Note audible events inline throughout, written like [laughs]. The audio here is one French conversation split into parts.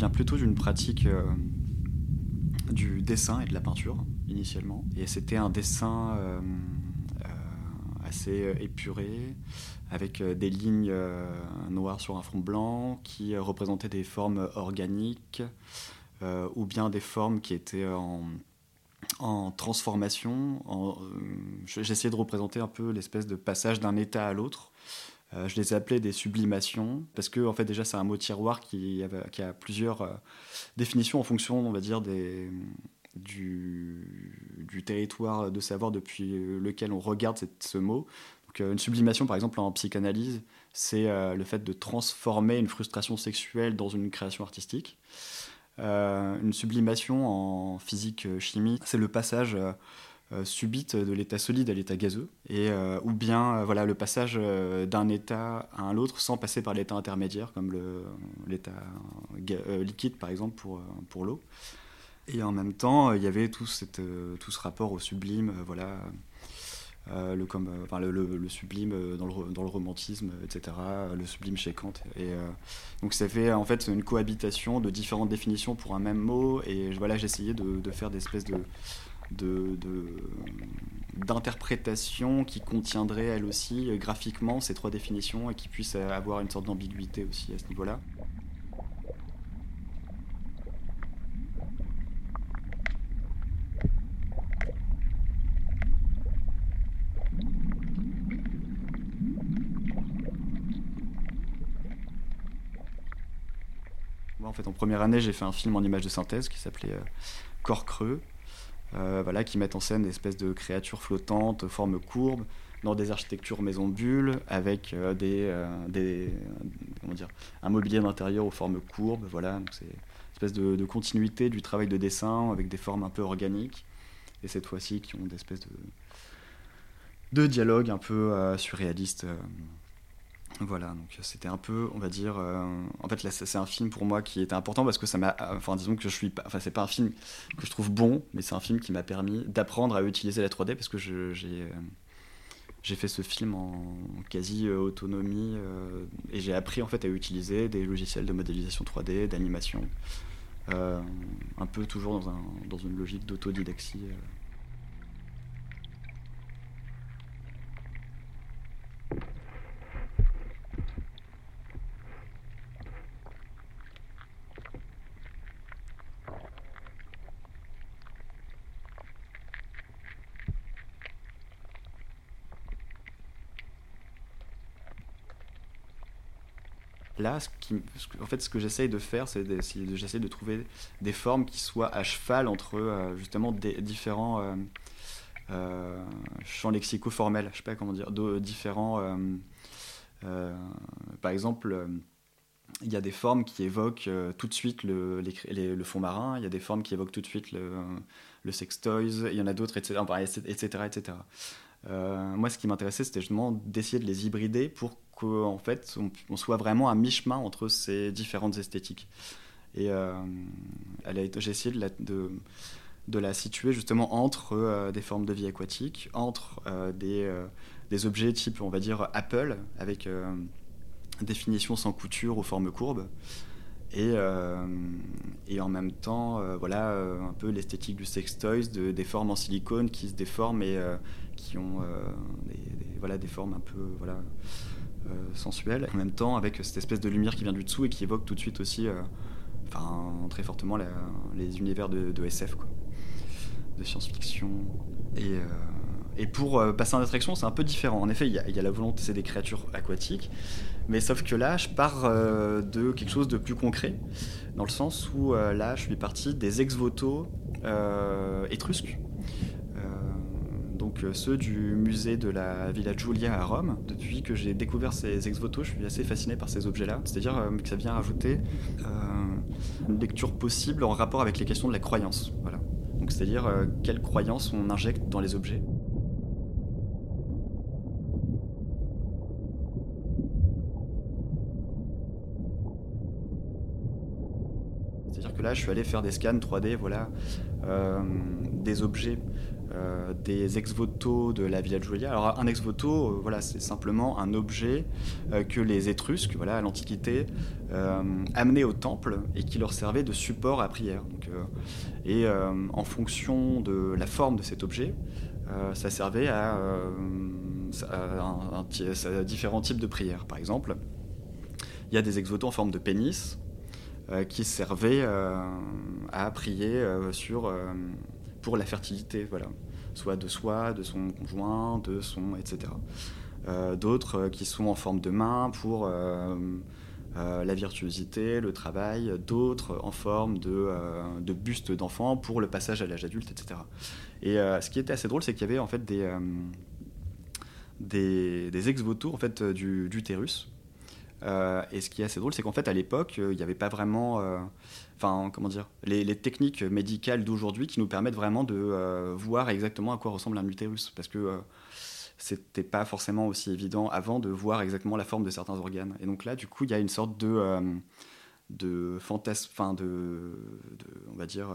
viens plutôt d'une pratique du dessin et de la peinture initialement. Et c'était un dessin assez épuré, avec des lignes noires sur un fond blanc qui représentaient des formes organiques ou bien des formes qui étaient en transformation. Euh, J'essayais de représenter un peu l'espèce de passage d'un état à l'autre. Euh, je les appelais des sublimations, parce que en fait déjà c'est un mot tiroir qui, a plusieurs euh, définitions en fonction, on va dire, des, du, territoire de savoir depuis lequel on regarde ce mot. Donc, une sublimation, par exemple, en psychanalyse, c'est le fait de transformer une frustration sexuelle dans une création artistique. Euh, une sublimation en physique-chimie, c'est le passage euh, euh, subite de l'état solide à l'état gazeux, et, ou bien voilà, le passage d'un état à un autre sans passer par l'état intermédiaire, comme l'état liquide par exemple pour, pour l'eau. Et en même temps, il y avait tout, cette, tout ce rapport au sublime, voilà, euh, le, comme, euh, enfin, le, sublime euh, dans le, dans le, romantisme, etc., le sublime chez Kant. Et, donc ça fait en fait une cohabitation de différentes définitions pour un même mot, et voilà, j'essayais de, de, faire des espèces de, d'interprétation qui contiendrait elle aussi graphiquement ces trois définitions et qui puisse avoir une sorte d'ambiguïté aussi à ce niveau-là. en fait, en première année, j'ai fait un film en image de synthèse qui s'appelait euh, Corps creux, euh, voilà, qui met en scène des espèces de créatures flottantes, formes courbes, dans des architectures maison bulles, avec euh, des, des, comment dire, un mobilier d'intérieur aux formes courbes. Voilà, c'est une espèce de, de, continuité du travail de dessin avec des formes un peu organiques, et cette fois-ci qui ont des espèces de, de dialogues un peu surréalistes. Voilà, donc c'était un peu, on va dire, euh, en fait c'est un film pour moi qui était important parce que ça m'a, enfin disons que je suis, pas, enfin c'est pas un film que je trouve bon, mais c'est un film qui m'a permis d'apprendre à utiliser la 3D parce que j'ai euh, j'ai fait ce film en quasi euh, autonomie et j'ai appris en fait à utiliser des logiciels de modélisation 3D, d'animation, un peu toujours dans, dans une logique d'autodidaxie. Là, ce en fait, ce que j'essaye de faire, c'est j'essaie de trouver des formes qui soient à cheval entre euh, justement des différents euh, euh, champs lexico-formels. Je sais pas comment dire, différents. par exemple, il y a des formes qui évoquent tout de suite le, le, fond marin. Il y a des formes qui évoquent tout de suite le, le sex toys. Il y en a d'autres, etc., etc., etc. moi, ce qui m'intéressait, c'était justement d'essayer de les hybrider pour qu'en fait, on, soit vraiment à mi-chemin entre ces différentes esthétiques. Et euh, j'ai essayé de la, de, de la, situer justement entre euh, des formes de vie aquatique, entre euh, des, des, objets type, on va dire, Apple, avec définition sans couture aux formes courbes. Et, et en même temps, voilà, un peu l'esthétique du sex toys, de, des formes en silicone qui se déforment et qui ont des, voilà, des formes un peu voilà, sensuelle, en même temps avec cette espèce de lumière qui vient du dessous et qui évoque tout de suite aussi, euh, enfin très fortement les univers de, SF, quoi, de science-fiction. Et, euh, et pour passer en attraction, c'est un peu différent. En effet, il y, a la volonté, c'est des créatures aquatiques, mais sauf que là, je pars de quelque chose de plus concret, dans le sens où là, je suis parti des ex-voto étrusques donc euh, ceux du musée de la Villa Giulia à Rome. Depuis que j'ai découvert ces ex-voto, je suis assez fasciné par ces objets-là. C'est-à-dire euh, que ça vient rajouter euh, une lecture possible en rapport avec les questions de la croyance. Voilà. C'est-à-dire quelle croyance on injecte dans les objets. C'est-à-dire que là, je suis allé faire des scans 3D, voilà, des objets des ex-voto de la Villa Giulia. Alors un ex-voto, voilà, c'est simplement un objet que les Étrusques, voilà, à l'Antiquité, amenaient au temple et qui leur servait de support à prière. et en fonction de la forme de cet objet, ça servait à, différents types de prières. Par exemple, il y a des ex-voto en forme de pénis euh, qui servaient euh, à prier euh, sur, pour la fertilité, voilà. soit de soi, de son conjoint, de son, etc. D'autres qui sont en forme de main pour la virtuosité, le travail, d'autres en forme de, buste d'enfant pour le passage à l'âge adulte, etc. Et ce qui était assez drôle, c'est qu'il y avait en fait des, des, des ex-voto en fait, du, du euh, et ce qui est assez drôle, c'est qu'en fait, à l'époque, euh, il n'y avait pas vraiment. Euh, enfin, comment dire les, techniques médicales d'aujourd'hui qui nous permettent vraiment de voir exactement à quoi ressemble un utérus. Parce que c'était pas forcément aussi évident avant de voir exactement la forme de certains organes. Et donc là, du coup, il y a une sorte de. de fantasme. Enfin, de, On va dire.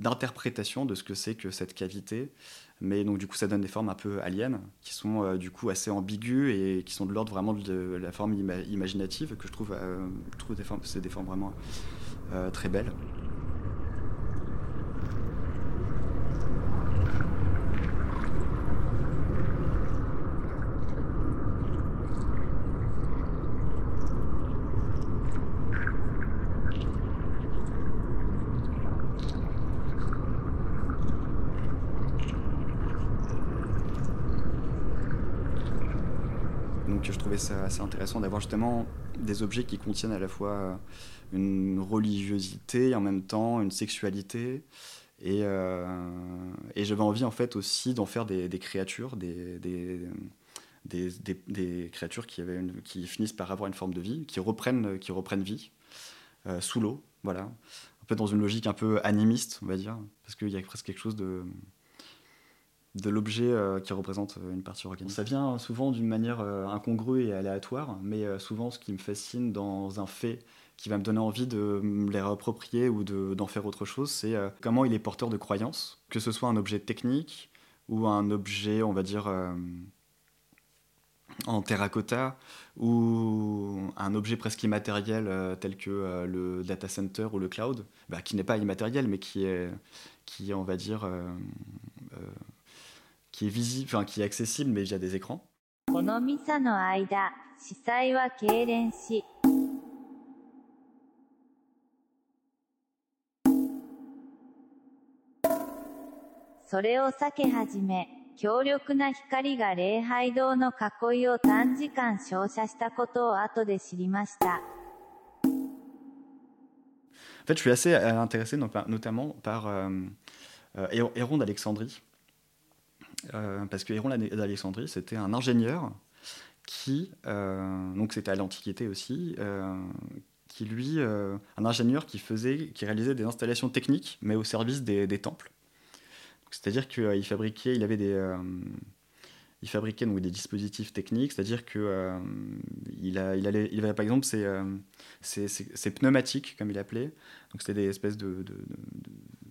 D'interprétation de ce que c'est que cette cavité mais donc, du coup, ça donne des formes un peu aliens, qui sont euh, du coup assez ambiguës et qui sont de l'ordre vraiment de la forme imaginative, que je trouve, euh, trouve des formes, c'est des formes vraiment euh, très belles. C'est assez intéressant d'avoir justement des objets qui contiennent à la fois euh, une religiosité et en même temps une sexualité. Et, euh, et j'avais envie en fait aussi d'en faire des, créatures, des, des, des, créatures qui, avaient une, qui finissent par avoir une forme de vie, qui reprennent, qui reprennent vie euh, sous l'eau, voilà. Un peu dans une logique un peu animiste, on va dire, parce qu'il y a presque quelque chose de, de l'objet euh, qui représente euh, une partie organique. Ça vient souvent d'une manière euh, incongrue et aléatoire, mais souvent ce qui me fascine dans un fait qui va me donner envie de me les réapproprier ou d'en faire autre chose, c'est comment il est porteur de croyances, que ce soit un objet technique ou un objet, on va dire, en terracotta, ou un objet presque immatériel tel que le data center ou le cloud, bah, qui n'est pas immatériel, mais qui est, qui on va dire, qui est visible, enfin qui est accessible mais via des écrans. En fait, je suis assez euh, intéressé notamment par euh, euh, Héron d'Alexandrie, euh, parce que Héron d'Alexandrie, c'était un ingénieur qui, euh, donc c'était à l'Antiquité aussi, euh, qui lui, un ingénieur qui faisait, qui réalisait des installations techniques, mais au service des, temples. C'est-à-dire qu'il fabriquait, il avait des, il fabriquait donc des dispositifs techniques, c'est-à-dire que il, avait par exemple ces, pneumatiques, comme il appelait, donc c'était des espèces de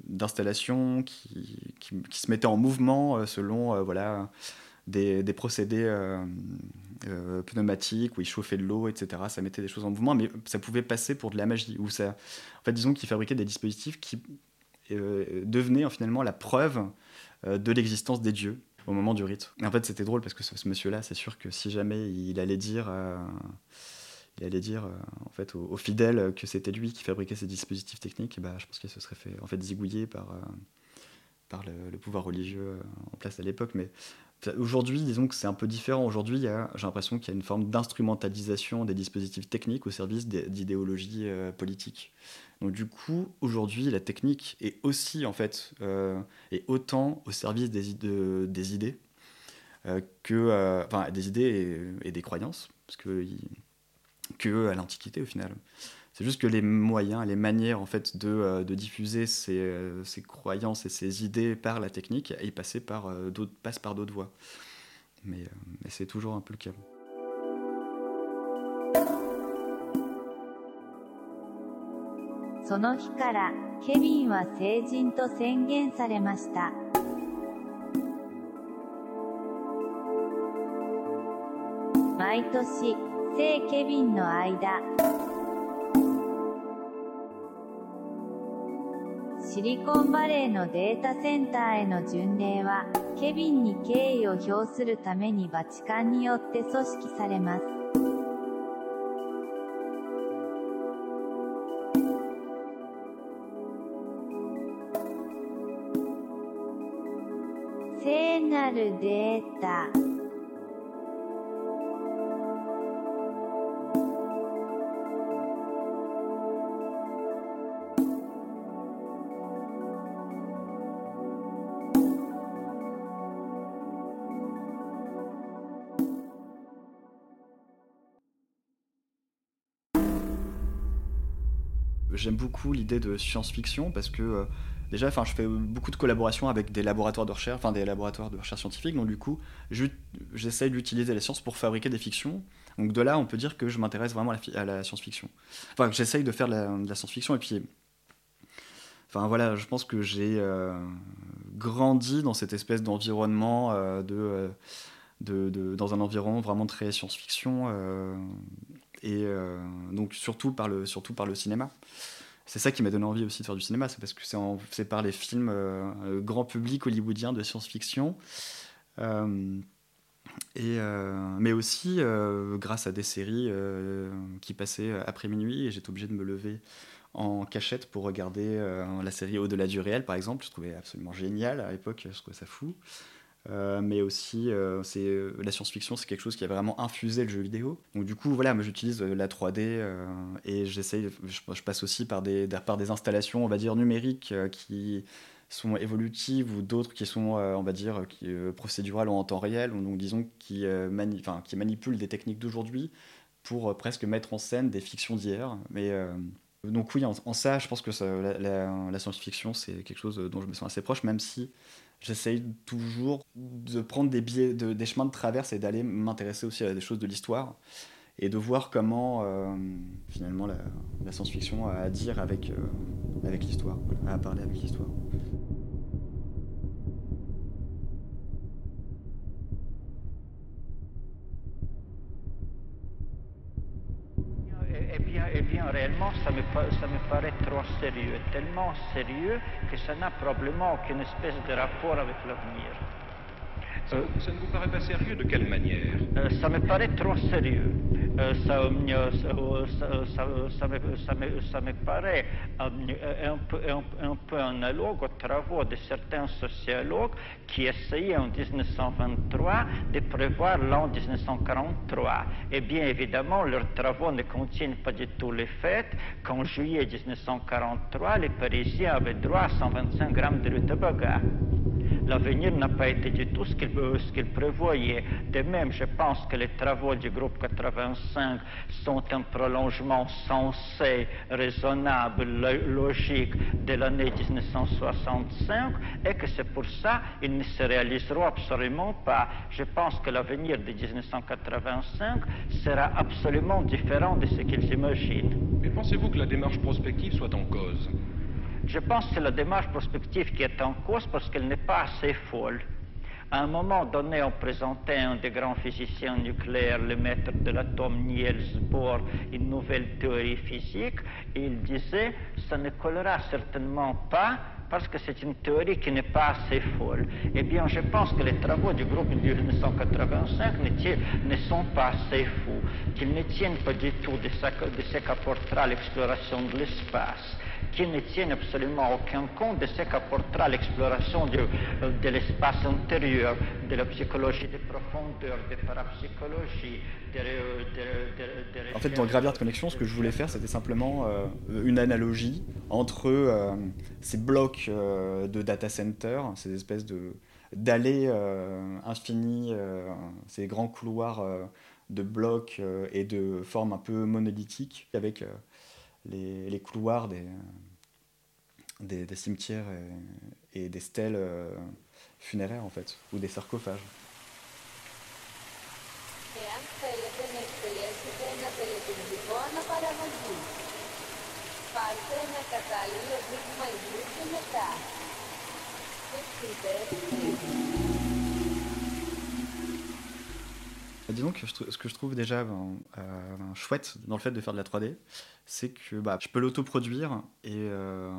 d'installations qui, qui, se mettaient en mouvement euh, selon euh, voilà, des, des procédés euh, pneumatiques où ils chauffaient de l'eau, etc. Ça mettait des choses en mouvement, mais ça pouvait passer pour de la magie. Ça, en fait, disons qu'ils fabriquaient des dispositifs qui devenaient finalement la preuve de l'existence des dieux au moment du rite. En fait, c'était drôle parce que ce, monsieur-là, c'est sûr que si jamais il allait dire il allait dire euh, en fait aux, fidèles que c'était lui qui fabriquait ces dispositifs techniques, bah, je pense qu'il se serait fait en fait zigouiller par, euh, par le, pouvoir religieux euh, en place à l'époque. Mais aujourd'hui, disons que c'est un peu différent. Aujourd'hui, j'ai l'impression qu'il y a une forme d'instrumentalisation des dispositifs techniques au service d'idéologies politiques. Donc du coup, aujourd'hui, la technique est aussi en fait est autant au service des, idées que enfin des idées et, et, des croyances, parce que qu'à l'Antiquité au final. C'est juste que les moyens, les manières en fait de, euh, de diffuser ces, euh, ces, croyances et ces idées par la technique et par euh, passent par d'autres voies. Mais, mais c'est toujours un peu le cas. 聖ケビンの間、シリコンバレーのデータセンターへの巡礼は、ケビンに敬意を表するためにバチカンによって組織されます。聖なるデータ j'aime beaucoup l'idée de science-fiction parce que euh, déjà, enfin, je fais beaucoup de collaborations avec des laboratoires de recherche, enfin des laboratoires de recherche scientifique. Donc du coup, j'essaye d'utiliser la science pour fabriquer des fictions. Donc de là, on peut dire que je m'intéresse vraiment à la, science-fiction. Enfin, j'essaye de faire de la, science-fiction et puis, enfin voilà, je pense que j'ai euh, grandi dans cette espèce d'environnement euh, de, de, dans un environnement vraiment très science-fiction et euh, donc surtout par le, surtout par le cinéma. C'est ça qui m'a donné envie aussi de faire du cinéma, c'est parce que c'est par les films euh, euh, grand public hollywoodiens de science-fiction. Et, mais aussi grâce à des séries qui passaient après minuit et j'étais obligé de me lever en cachette pour regarder la série Au-delà du réel par exemple. Je trouvais absolument génial à l'époque, je trouvais ça fou. Euh, mais aussi euh, c'est euh, la science-fiction c'est quelque chose qui a vraiment infusé le jeu vidéo. Donc du coup voilà moi j'utilise la 3D et j'essaye je, passe aussi par des par des installations on va dire numériques qui sont évolutives ou d'autres qui sont on va dire qui, procédurales ou en temps réel ou donc disons qui, mani qui manipulent des techniques d'aujourd'hui pour presque mettre en scène des fictions d'hier. Mais donc oui, en, ça, je pense que la, science-fiction, c'est quelque chose dont je me sens assez proche, même si j'essaye toujours de prendre des, biais, de, des chemins de traverse et d'aller m'intéresser aussi à des choses de l'histoire et de voir comment euh, finalement la, la science-fiction a à dire avec, euh, avec l'histoire, à parler avec l'histoire. Ça me, paraît trop sérieux, tellement sérieux que ça n'a probablement aucune espèce de rapport avec l'avenir. Euh, ça, ne vous paraît pas sérieux de quelle manière? Euh, Ça me paraît trop sérieux. Euh, ça, me, paraît un peu, un, peu analogue aux travaux de certains sociologues qui essayaient en 1923 de prévoir l'an 1943. Et bien évidemment, leurs travaux ne contiennent pas du tout les faits qu'en juillet 1943, les Parisiens avaient droit à 125 grammes de rutabaga l'avenir n'a pas été du tout ce qu'il prévoyait. De même, je pense que les travaux du groupe 85 sont un prolongement sensé, raisonnable, logique de l'année 1965 et que c'est pour ça qu'ils ne se réaliseront absolument pas. Je pense que l'avenir de 1985 sera absolument différent de ce qu'ils imaginent. Mais pensez-vous que la démarche prospective soit en cause? Je pense que c'est la démarche prospective qui est en cause parce qu'elle n'est pas assez folle. À un moment donné, on présentait un des grands physiciens nucléaires, le maître de l'atome Niels Bohr, une nouvelle théorie physique, et il disait, ça ne collera certainement pas parce que c'est une théorie qui n'est pas assez folle. Eh bien, je pense que les travaux du groupe de 1985 ne, sont pas assez fous, qu'ils ne tiennent pas du tout de ce qu'apportera l'exploration de l'espace qui ne tiennent absolument aucun compte de ce qu'apportera l'exploration de, euh, de l'espace intérieur, de la psychologie des profondeurs, de parapsychologie, de, de, En fait, dans Graveyard Connection, ce que je voulais faire, c'était simplement euh, une analogie entre euh, ces blocs de data center, ces espèces de d'allées infinies, ces grands couloirs de blocs et de formes un peu monolithiques, avec les, couloirs des, cimetières et, et, des stèles euh, funéraires en fait, ou des sarcophages. Disons que ce que je trouve déjà ben, euh, chouette dans le fait de faire de la 3D, c'est que bah, je peux l'autoproduire et, euh,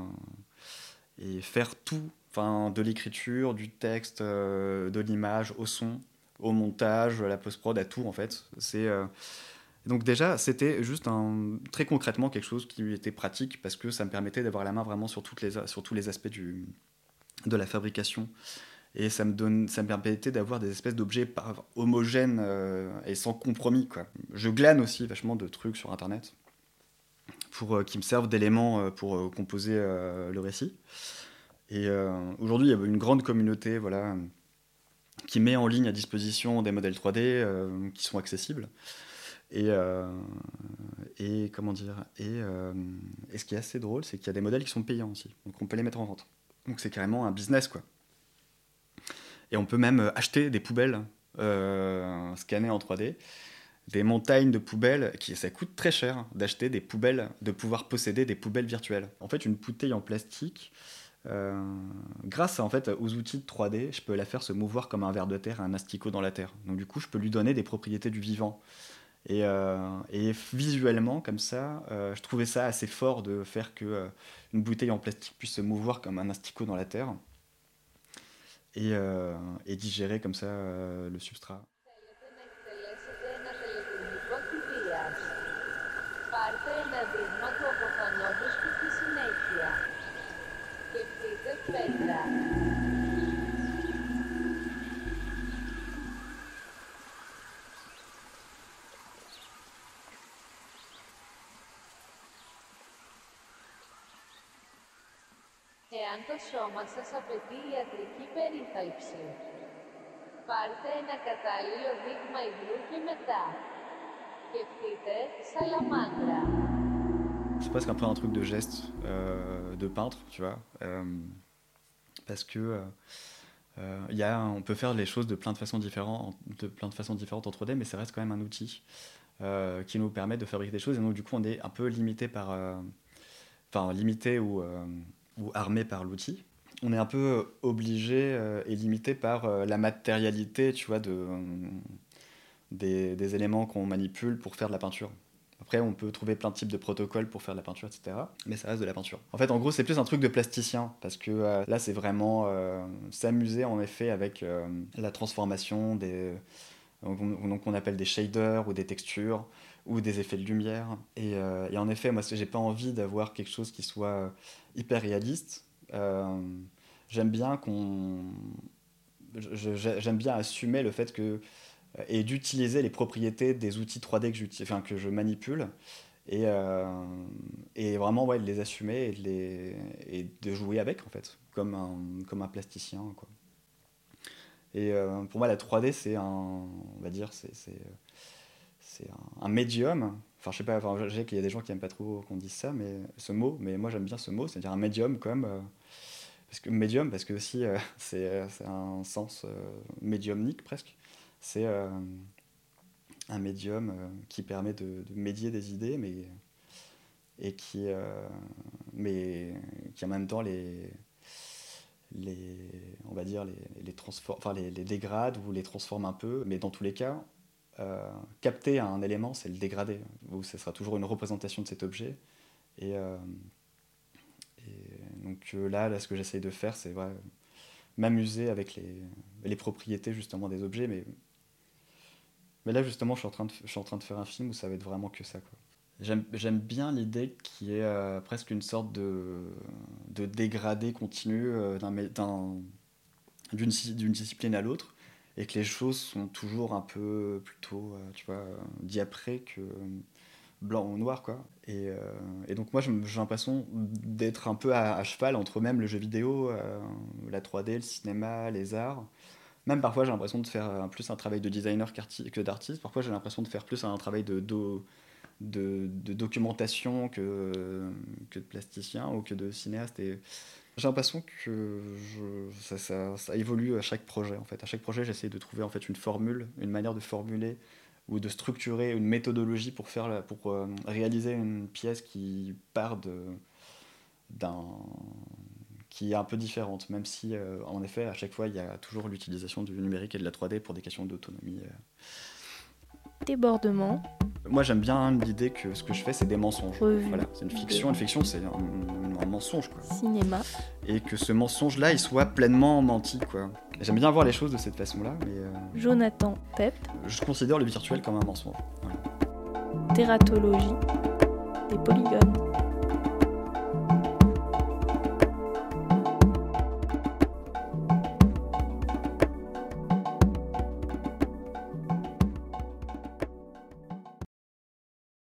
faire tout, de l'écriture, du texte, euh, de l'image, au son, au montage, à la post-prod, à tout en fait. Donc déjà, c'était juste très concrètement quelque chose qui était pratique parce que ça me permettait d'avoir la main vraiment sur, tous les aspects de la fabrication et ça me, donne, ça me permettait d'avoir des espèces d'objets homogènes euh, et sans compromis. Quoi. Je glane aussi vachement de trucs sur Internet pour, euh, qui me servent d'éléments euh, pour composer le récit. Et aujourd'hui, il y a une grande communauté voilà, qui met en ligne à disposition des modèles 3D qui sont accessibles. Et, et comment dire et, et, ce qui est assez drôle, c'est qu'il y a des modèles qui sont payants aussi. Donc on peut les mettre en vente. Donc c'est carrément un business, quoi. Et on peut même euh, acheter des poubelles euh, scannées en 3D, des montagnes de poubelles, qui ça coûte très cher d'acheter des poubelles, de pouvoir posséder des poubelles virtuelles. En fait, une bouteille en plastique, euh, grâce en fait, aux outils de 3D, je peux la faire se mouvoir comme un ver de terre, un asticot dans la terre. Donc du coup, je peux lui donner des propriétés du vivant. Et, visuellement, comme ça, je trouvais ça assez fort de faire que une bouteille en plastique puisse se mouvoir comme un asticot dans la terre euh, et, digérer comme ça euh, le substrat. Εάν το σώμα σας απαιτεί ιατρική περίθαλψη, πάρτε ένα κατάλληλο δείγμα υγρού και μετά. Σκεφτείτε σαλαμάντρα. C'est presque un peu un truc de geste euh, de peintre, tu vois, euh, parce que euh, y a, on peut faire les choses de plein de façons différentes, de plein de façons différentes en 3D, mais ça reste quand même un outil euh, qui nous permet de fabriquer des choses. Et donc du coup, on est un peu limité par, euh, enfin limité ou ou armé par l'outil, on est un peu obligé euh, et limité par euh, la matérialité, tu vois, de, des, des éléments qu'on manipule pour faire de la peinture. Après, on peut trouver plein de types de protocoles pour faire de la peinture, etc. Mais ça reste de la peinture. En fait, en gros, c'est plus un truc de plasticien, parce que euh, là, c'est vraiment euh, s'amuser, en effet, avec euh, la transformation des... Donc, on appelle des shaders ou des textures ou des effets de lumière. Et, euh, et en effet, moi, j'ai pas envie d'avoir quelque chose qui soit hyper réaliste. Euh, j'aime bien qu'on, j'aime bien assumer le fait que et d'utiliser les propriétés des outils 3D que, enfin, que je manipule et, euh, et vraiment ouais, de les assumer et de, les, et de jouer avec en fait comme un, comme un plasticien quoi. et euh, pour moi la 3D c'est un on va dire c'est un, un, médium. Enfin, je sais pas, je sais qu'il y a des gens qui n'aiment pas trop qu'on dise ça, mais ce mot, mais moi j'aime bien ce mot, c'est-à-dire un médium comme. Euh, parce que médium, parce que aussi euh, [laughs] c'est un sens euh, médiumnique presque. C'est euh, un médium euh, qui permet de, médier des idées, mais et qui, euh, mais qui en même temps les, les on va dire les, les dégrade ou les transforme un peu. Mais dans tous les cas, euh, capter un élément, c'est le dégrader, où ce sera toujours une représentation de cet objet. Et, euh, donc euh, là, là, ce que j'essaye de faire, c'est m'amuser avec les, les, propriétés justement des objets. Mais, mais là, justement, je suis, en train de, je suis en train de faire un film où ça va être vraiment que ça. J'aime bien l'idée qui est euh, presque une sorte de, de dégradé continu d'une discipline à l'autre et que les choses sont toujours un peu plutôt, euh, tu vois, diaprées que blanc ou noir, quoi. Et, euh, et donc moi, j'ai l'impression d'être un peu à, cheval entre même le jeu vidéo, euh, la 3D, le cinéma, les arts. Même parfois, j'ai l'impression de faire plus un travail de designer que d'artiste. Parfois, j'ai l'impression de faire plus un travail de, de, de, documentation que, que de plasticien ou que de cinéaste. J'ai l'impression que je, ça, ça, ça, évolue à chaque projet. En fait. À chaque projet, j'essaie de trouver en fait, une formule, une manière de formuler ou de structurer une méthodologie pour, faire, pour euh, réaliser une pièce qui part d'un qui est un peu différente, même si, euh, en effet, à chaque fois, il y a toujours l'utilisation du numérique et de la 3D pour des questions d'autonomie. Euh, Débordement. Moi, j'aime bien l'idée que ce que je fais, c'est des mensonges. Revue. Voilà, c'est une fiction. Une fiction, c'est un, un mensonge, quoi. Cinéma. Et que ce mensonge-là, il soit pleinement menti, quoi. J'aime bien voir les choses de cette façon-là, mais euh, Jonathan Pep. je considère le virtuel comme un mensonge. Voilà. Tératologie. Des polygones.